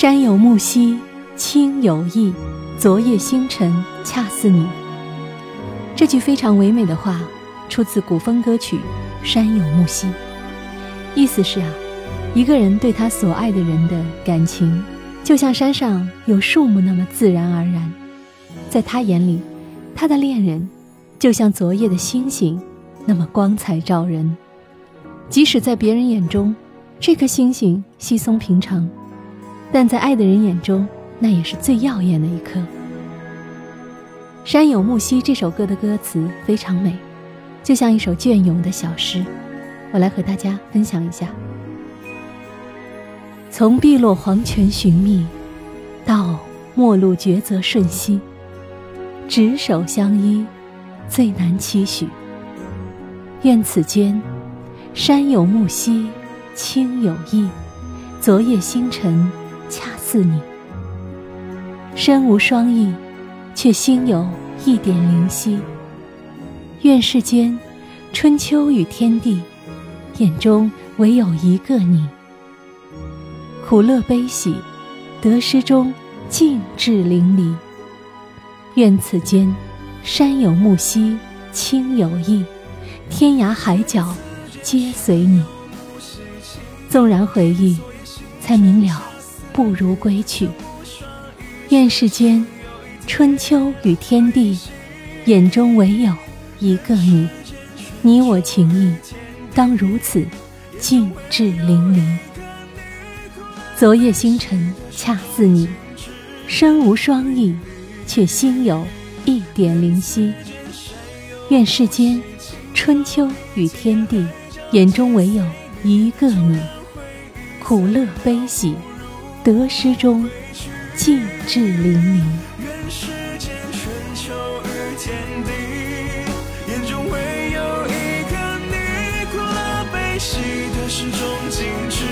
山有木兮卿有意，昨夜星辰恰似你。这句非常唯美的话，出自古风歌曲《山有木兮》，意思是啊，一个人对他所爱的人的感情，就像山上有树木那么自然而然，在他眼里，他的恋人就像昨夜的星星，那么光彩照人。即使在别人眼中，这颗星星稀松平常，但在爱的人眼中，那也是最耀眼的一颗。《山有木兮》这首歌的歌词非常美，就像一首隽永的小诗。我来和大家分享一下：从碧落黄泉寻觅，到陌路抉择瞬息，执手相依，最难期许。愿此间。山有木兮，卿有意。昨夜星辰似你。身无双翼，却心有一点灵犀。愿世间春秋与天地，眼中唯有一个你。苦乐悲喜，得失中尽致淋漓。愿此间山有木兮，卿有意。天涯海角。皆随你。纵然回忆，才明了，不如归去。愿世间，春秋与天地，眼中唯有一个你。你我情谊，当如此，尽致淋漓。昨夜星辰恰似你，身无双翼，却心有一点灵犀。愿世间，春秋与天地。眼中唯有一个你，苦乐悲喜，得失中尽致淋漓。愿世间春秋与天地，眼中唯有一个你，苦乐悲喜，得失中尽致